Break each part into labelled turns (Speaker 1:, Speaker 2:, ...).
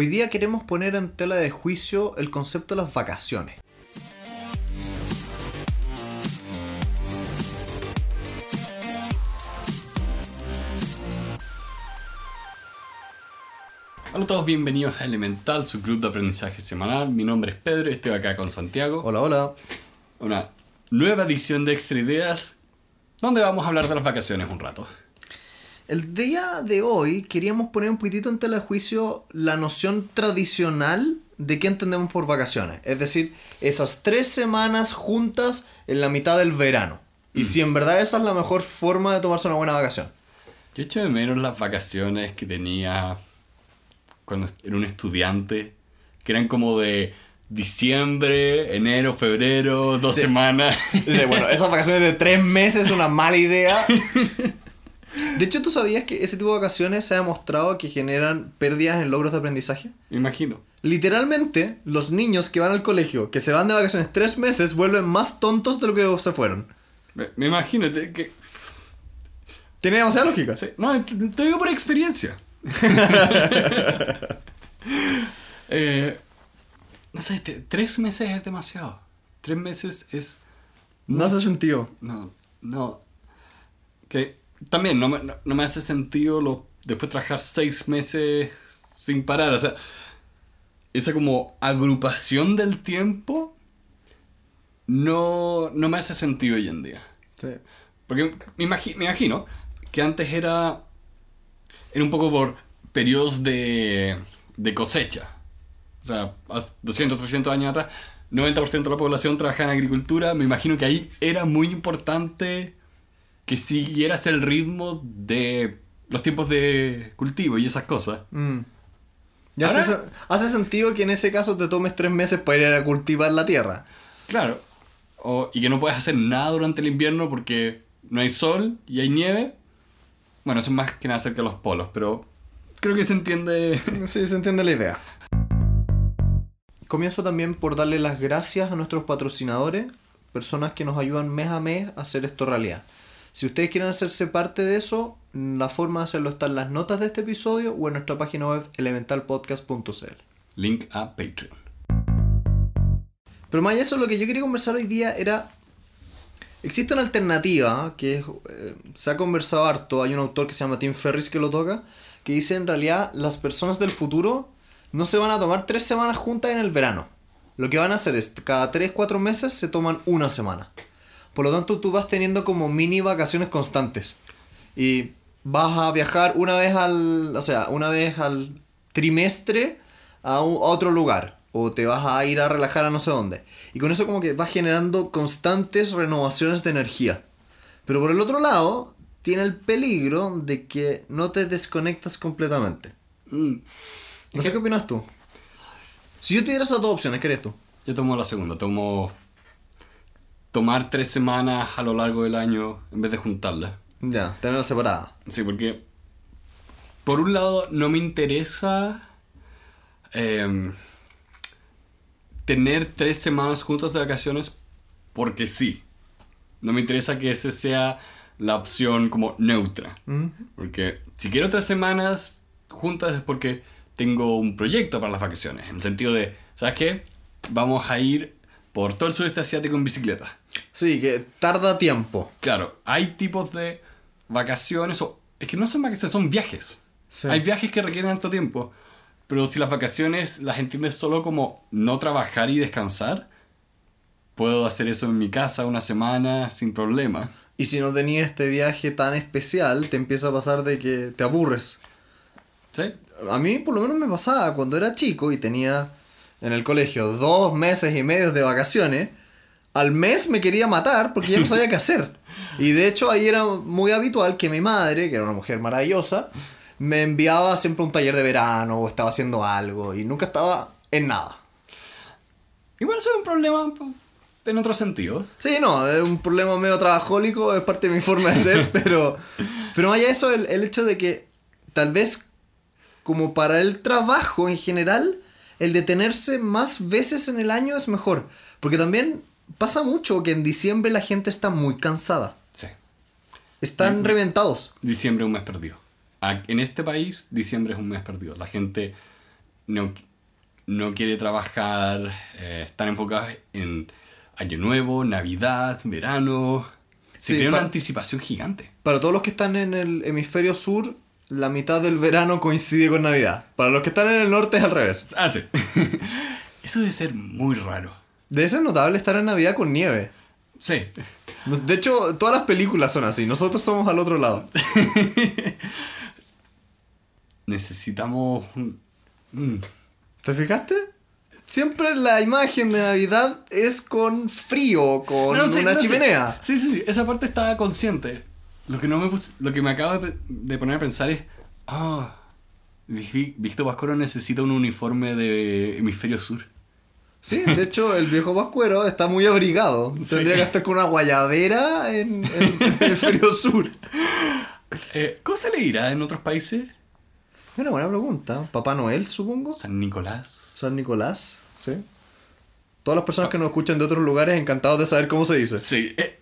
Speaker 1: Hoy día queremos poner en tela de juicio el concepto de las vacaciones.
Speaker 2: Hola a todos, bienvenidos a Elemental, su club de aprendizaje semanal. Mi nombre es Pedro y estoy acá con Santiago.
Speaker 1: Hola, hola.
Speaker 2: Una nueva edición de Extra Ideas, donde vamos a hablar de las vacaciones un rato.
Speaker 1: El día de hoy queríamos poner un poquitito en tela de juicio la noción tradicional de qué entendemos por vacaciones. Es decir, esas tres semanas juntas en la mitad del verano. Y si en verdad esa es la mejor forma de tomarse una buena vacación.
Speaker 2: Yo echo de menos las vacaciones que tenía cuando era un estudiante, que eran como de diciembre, enero, febrero, dos semanas.
Speaker 1: Dice, bueno, esas vacaciones de tres meses es una mala idea. De hecho, ¿tú sabías que ese tipo de vacaciones se ha demostrado que generan pérdidas en logros de aprendizaje?
Speaker 2: Me imagino.
Speaker 1: Literalmente, los niños que van al colegio, que se van de vacaciones tres meses, vuelven más tontos de lo que se fueron.
Speaker 2: Me, me imagino que...
Speaker 1: Tiene demasiada lógica.
Speaker 2: sí, No, te, te digo por experiencia. Eh, no sé, te- tres meses es demasiado. Tres meses es...
Speaker 1: No hace sentido.
Speaker 2: No, no. Que también no me, no, me hace sentido lo, después trabajar seis meses sin parar. O sea, esa como agrupación del tiempo no, no me hace sentido hoy en día.
Speaker 1: Sí.
Speaker 2: Porque me, imagi- me imagino que antes era, era un poco por periodos de, de cosecha. O sea, hace 200, 300 años atrás, 90% de la población trabajaba en agricultura. Me imagino que ahí era muy importante que siguieras el ritmo de los tiempos de cultivo y esas cosas.
Speaker 1: Mm. Y hace, se- hace sentido que en ese caso te tomes tres meses para ir a cultivar la tierra.
Speaker 2: Claro. O- y que no puedes hacer nada durante el invierno porque no hay sol y hay nieve. Bueno, eso es más que nada cerca de los polos, pero creo que se entiende.
Speaker 1: Sí, se entiende la idea. Comienzo también por darle las gracias a nuestros patrocinadores, personas que nos ayudan mes a mes a hacer esto realidad. Si ustedes quieren hacerse parte de eso, la forma de hacerlo está en las notas de este episodio o en nuestra página web elementalpodcast.cl.
Speaker 2: Link a Patreon.
Speaker 1: Pero más allá de eso, lo que yo quería conversar hoy día era... Existe una alternativa que eh, se ha conversado harto, hay un autor que se llama Tim Ferris que lo toca, que dice en realidad las personas del futuro no se van a tomar tres semanas juntas en el verano. Lo que van a hacer es, cada tres, cuatro meses se toman una semana. Por lo tanto, tú vas teniendo como mini vacaciones constantes. Y vas a viajar una vez al, o sea, una vez al trimestre a, un- a otro lugar. O te vas a ir a relajar a no sé dónde. Y con eso como que vas generando constantes renovaciones de energía. Pero por el otro lado, tiene el peligro de que no te desconectas completamente.
Speaker 2: Mm,
Speaker 1: No sé qué opinas tú. Si yo te diera esas dos opciones, ¿qué harías tú?
Speaker 2: Yo tomo la segunda, tomo tomar tres semanas a lo largo del año en vez de juntarlas.
Speaker 1: Ya, tenerlas separadas.
Speaker 2: Sí, porque por un lado no me interesa em, tener tres semanas juntas de vacaciones porque sí. No me interesa que esa sea la opción como neutra.
Speaker 1: Mm.
Speaker 2: Porque si quiero tres semanas juntas es porque tengo un proyecto para las vacaciones. En el sentido de, ¿sabes qué? Vamos a ir por todo el sudeste asiático en bicicleta.
Speaker 1: Sí, que tarda tiempo.
Speaker 2: Claro, hay tipos de vacaciones, o es que no son vacaciones, son viajes.
Speaker 1: Sí.
Speaker 2: Hay viajes que requieren harto tiempo, pero si las vacaciones las entiendes solo como no trabajar y descansar, puedo hacer eso en mi casa una semana sin problema.
Speaker 1: Y si no tenías este viaje tan especial, te empieza a pasar de que te aburres.
Speaker 2: ¿Sí?
Speaker 1: A mí por lo menos me pasaba cuando era chico y tenía en el colegio dos meses y medio de vacaciones. Al mes me quería matar porque ya no sabía qué hacer. Y de hecho ahí era muy habitual que mi madre, que era una mujer maravillosa, me enviaba siempre a un taller de verano o estaba haciendo algo y nunca estaba en nada.
Speaker 2: Igual eso es un problema en otro sentido.
Speaker 1: Sí, no, es un problema medio trabajólico, es parte de mi forma de ser, pero, pero más allá de eso, el, el hecho de que tal vez como para el trabajo en general, el detenerse más veces en el año es mejor. Porque también pasa mucho que en diciembre la gente está muy cansada.
Speaker 2: Sí.
Speaker 1: Están reventados.
Speaker 2: Diciembre es un mes perdido. En este país, diciembre es un mes perdido. La gente no, no quiere trabajar, eh, están enfocados en Año Nuevo, Navidad, verano. Se
Speaker 1: Sí,
Speaker 2: crea una anticipación gigante.
Speaker 1: Para todos los que están en el hemisferio sur, la mitad del verano coincide con Navidad. Para los que están en el norte es al revés.
Speaker 2: Ah, sí. Eso debe ser muy raro.
Speaker 1: Debe ser notable estar en Navidad con nieve.
Speaker 2: Sí.
Speaker 1: De hecho, todas las películas son así. Nosotros somos al otro lado.
Speaker 2: Necesitamos... mm,
Speaker 1: ¿Te fijaste? Siempre la imagen de Navidad es con frío, con
Speaker 2: No, sí,
Speaker 1: una
Speaker 2: no, sí.
Speaker 1: chimenea.
Speaker 2: Sí, sí, esa parte estaba consciente. Lo que no me pus- lo que me acaba de, de poner a pensar es, ah, Vi- Víctor Pascuero necesita un uniforme de hemisferio sur.
Speaker 1: Sí, de hecho, el viejo Pascuero está muy abrigado.
Speaker 2: Sí.
Speaker 1: Tendría que estar con una guayabera en, en el hemisferio sur.
Speaker 2: Eh, ¿Cómo se le dirá en otros países?
Speaker 1: Es una buena pregunta. Papá Noel, supongo.
Speaker 2: San Nicolás.
Speaker 1: San Nicolás, sí. Todas las personas que nos escuchan de otros lugares, encantados de saber cómo se dice.
Speaker 2: Sí, eh,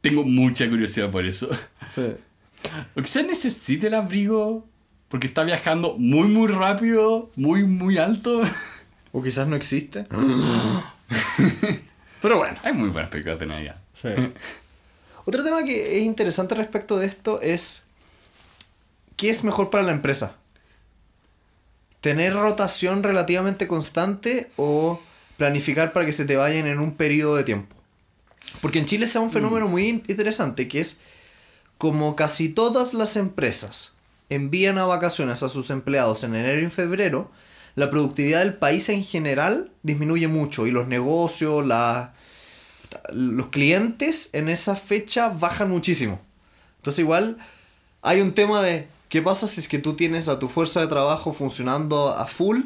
Speaker 2: tengo mucha curiosidad por eso.
Speaker 1: Sí.
Speaker 2: O quizás necesite el abrigo porque está viajando muy, muy rápido, muy, muy alto.
Speaker 1: O quizás no existe. Pero bueno.
Speaker 2: Hay muy buenas películas de Navidad.
Speaker 1: Sí. Otro tema que es interesante respecto de esto es ¿qué es mejor para la empresa? ¿Tener rotación relativamente constante o planificar para que se te vayan en un periodo de tiempo? Porque en Chile se da un fenómeno muy in- interesante que es como casi todas las empresas envían a vacaciones a sus empleados en enero y febrero, la productividad del país en general disminuye mucho y los negocios, la, los clientes en esa fecha bajan muchísimo. Entonces igual hay un tema de qué pasa si es que tú tienes a tu fuerza de trabajo funcionando a full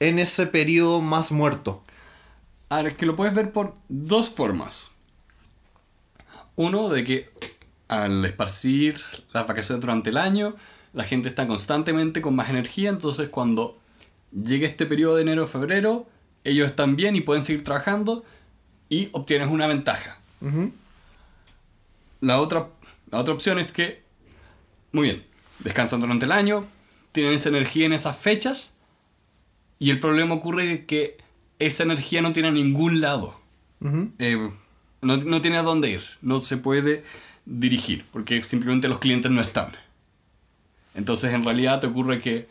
Speaker 1: en ese periodo más muerto.
Speaker 2: Ahora, que lo puedes ver por dos formas. Uno, de que al esparcir las vacaciones durante el año, la gente está constantemente con más energía, entonces cuando llegue este periodo de enero febrero, ellos están bien y pueden seguir trabajando y obtienes una ventaja. La otra, la otra opción es que, muy bien, descansan durante el año, tienen esa energía en esas fechas, y el problema ocurre que esa energía no tiene a ningún lado. Eh, no, no tiene a dónde ir, no se puede dirigir, porque simplemente los clientes no están. Entonces en realidad te ocurre que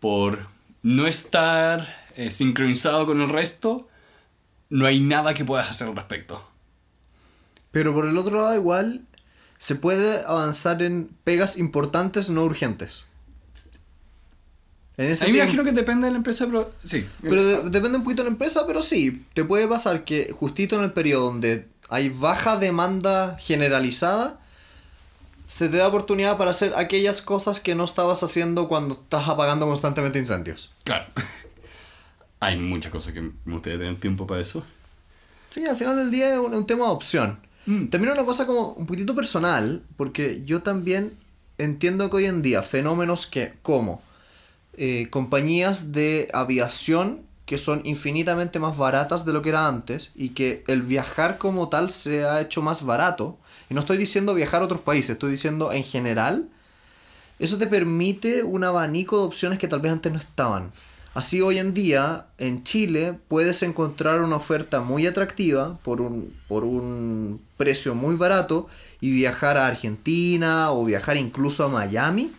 Speaker 2: por no estar eh, sincronizado con el resto, no hay nada que puedas hacer al respecto.
Speaker 1: Pero por el otro lado igual se puede avanzar en pegas importantes no urgentes. En ese
Speaker 2: A mí me imagino que depende de la empresa, pero sí.
Speaker 1: Pero de- depende un poquito de la empresa, pero sí, te puede pasar que justito en el periodo donde hay baja demanda generalizada, se te da oportunidad para hacer aquellas cosas que no estabas haciendo cuando estás apagando constantemente incendios.
Speaker 2: Claro. Hay muchas cosas que me gustaría tener tiempo para eso.
Speaker 1: Sí, al final del día es un, un tema de opción.
Speaker 2: Mm.
Speaker 1: También una cosa como un poquitito personal, porque yo también entiendo que hoy en día fenómenos que, como eh, compañías de aviación que son infinitamente más baratas de lo que era antes y que el viajar como tal se ha hecho más barato. Y no estoy diciendo viajar a otros países, estoy diciendo en general. Eso te permite un abanico de opciones que tal vez antes no estaban. Así hoy en día en Chile puedes encontrar una oferta muy atractiva por un, por un precio muy barato y viajar a Argentina o viajar incluso a Miami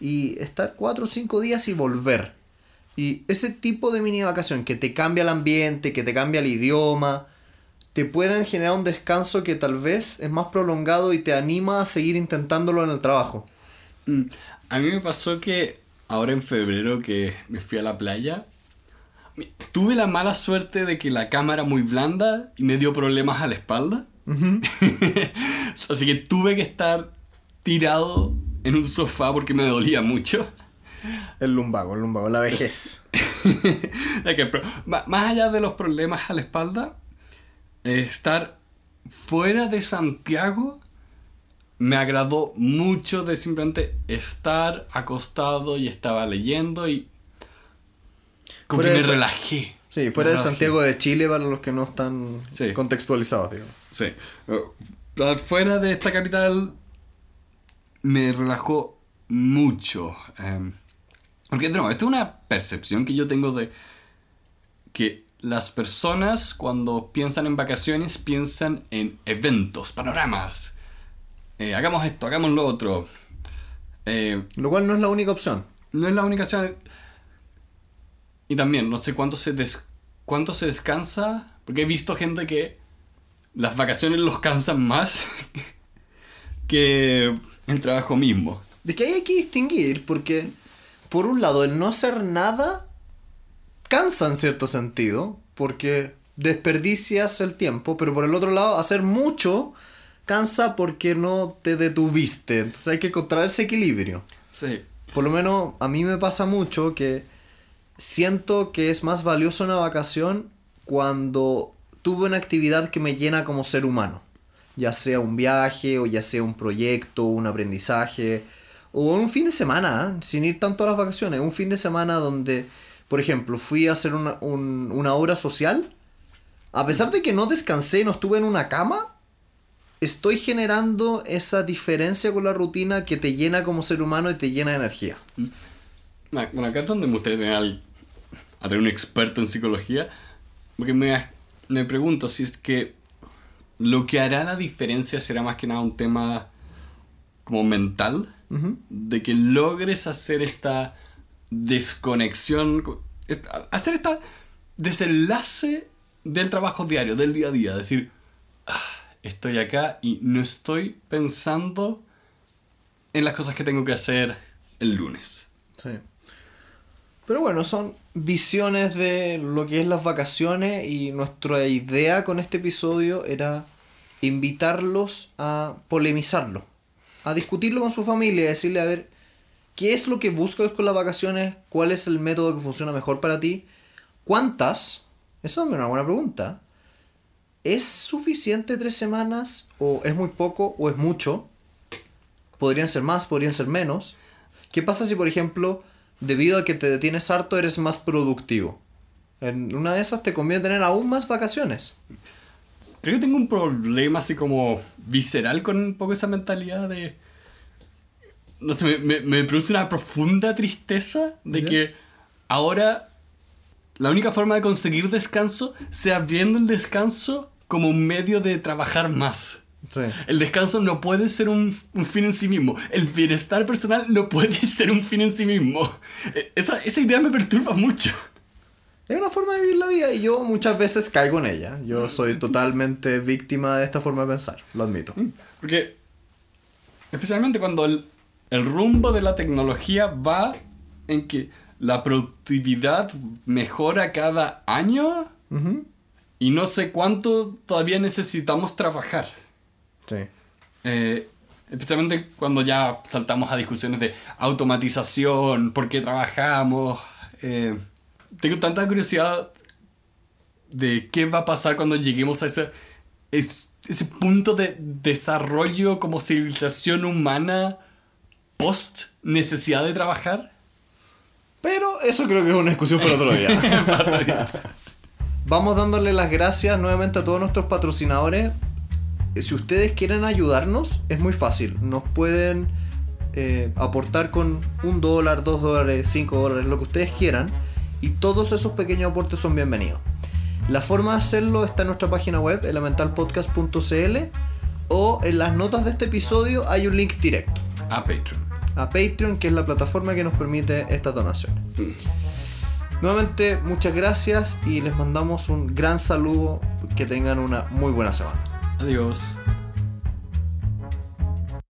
Speaker 1: y estar 4 o 5 días y volver. Y ese tipo de mini vacación que te cambia el ambiente, que te cambia el idioma, te pueden generar un descanso que tal vez es más prolongado y te anima a seguir intentándolo en el trabajo.
Speaker 2: Mm, A mí me pasó que ahora en febrero que me fui a la playa, tuve la mala suerte de que la cama era muy blanda y me dio problemas a la espalda. Así que tuve que estar tirado en un sofá porque me dolía mucho.
Speaker 1: El lumbago, el lumbago, la vejez.
Speaker 2: Que, pero, más allá de los problemas a la espalda, estar fuera de Santiago me agradó mucho de simplemente estar acostado y estaba leyendo y como
Speaker 1: Fuera
Speaker 2: que
Speaker 1: de
Speaker 2: me relajé.
Speaker 1: Sí, fuera de. Santiago de Chile para los que no están
Speaker 2: Sí.
Speaker 1: contextualizados, digamos.
Speaker 2: Sí. Eh, Fuera de esta capital me relajó mucho. Eh, Porque no, esto es una percepción que yo tengo de que las personas cuando piensan en vacaciones piensan en eventos, panoramas. Eh, hagamos esto, hagamos lo otro. Eh,
Speaker 1: Lo cual no es la única opción.
Speaker 2: no es la única opción. Y también, no sé cuánto se, des- cuánto se descansa. Porque he visto gente que las vacaciones los cansan más que el trabajo mismo.
Speaker 1: De que hay que distinguir, porque por un lado el no hacer nada cansa en cierto sentido, porque desperdicias el tiempo, pero por el otro lado hacer mucho cansa porque no te detuviste. Entonces hay que encontrar ese equilibrio.
Speaker 2: Sí.
Speaker 1: Por lo menos a mí me pasa mucho que siento que es más valioso una vacación cuando tuve una actividad que me llena como ser humano. Ya sea un viaje o ya sea un proyecto, un aprendizaje o un fin de semana, sin ir tanto a las vacaciones. Un fin de semana donde, por ejemplo, fui a hacer una, un- una obra social. A pesar de que no descansé y no estuve en una cama, estoy generando esa diferencia con la rutina que te llena como ser humano y te llena de energía.
Speaker 2: Ah, Bueno, acá es donde me gustaría tener al- a un experto en psicología. Porque me, me pregunto si es que lo que hará la diferencia será más que nada un tema como mental. De que logres hacer esta desconexión. esta- hacer esta desenlace del trabajo diario, del día a día. Decir, "Ah, estoy acá y no estoy pensando en las cosas que tengo que hacer el lunes.
Speaker 1: Sí. Pero bueno, son visiones de lo que es las vacaciones y nuestra idea con este episodio era invitarlos a polemizarlo, a discutirlo con su familia y decirle a ver qué es lo que buscas con las vacaciones, cuál es el método que funciona mejor para ti, cuántas, eso es una buena pregunta, ¿es suficiente tres semanas o es muy poco o es mucho? Podrían ser más, podrían ser menos. ¿Qué pasa si, por ejemplo, debido a que te detienes harto, eres más productivo? En una de esas te conviene tener aún más vacaciones.
Speaker 2: Creo que tengo un problema así como visceral con un poco esa mentalidad de... No sé, me, me- me produce una profunda tristeza de que ahora la única forma de conseguir descanso sea viendo el descanso como un medio de trabajar más.
Speaker 1: Sí.
Speaker 2: El descanso no puede ser un, un fin en sí mismo. El bienestar personal no puede ser un fin en sí mismo. E- Esa, esa idea me perturba mucho.
Speaker 1: Es una forma de vivir la vida y yo muchas veces caigo en ella. Yo soy totalmente víctima de esta forma de pensar, lo admito.
Speaker 2: Porque, especialmente cuando el, el rumbo de la tecnología va en que la productividad mejora cada año y no sé cuánto todavía necesitamos trabajar.
Speaker 1: Sí.
Speaker 2: Eh, especialmente cuando ya saltamos a discusiones de automatización, por qué trabajamos. eh, tengo tanta curiosidad de qué va a pasar cuando lleguemos a ese, es- ese punto de desarrollo como civilización humana post necesidad de trabajar.
Speaker 1: Pero eso creo que es una discusión para otro día. Vamos dándole las gracias nuevamente a todos nuestros patrocinadores. Eh, Si ustedes quieren ayudarnos, es muy fácil. Nos pueden eh, aportar con un dólar, dos dólares, cinco dólares, lo que ustedes quieran. Y todos esos pequeños aportes son bienvenidos. La forma de hacerlo está en nuestra página web, elementalpodcast.cl. O en las notas de este episodio hay un link directo
Speaker 2: A Patreon.
Speaker 1: a Patreon, que es la plataforma que nos permite estas donaciones. Nuevamente, muchas gracias y les mandamos un gran saludo. Que tengan una muy buena semana.
Speaker 2: Adiós.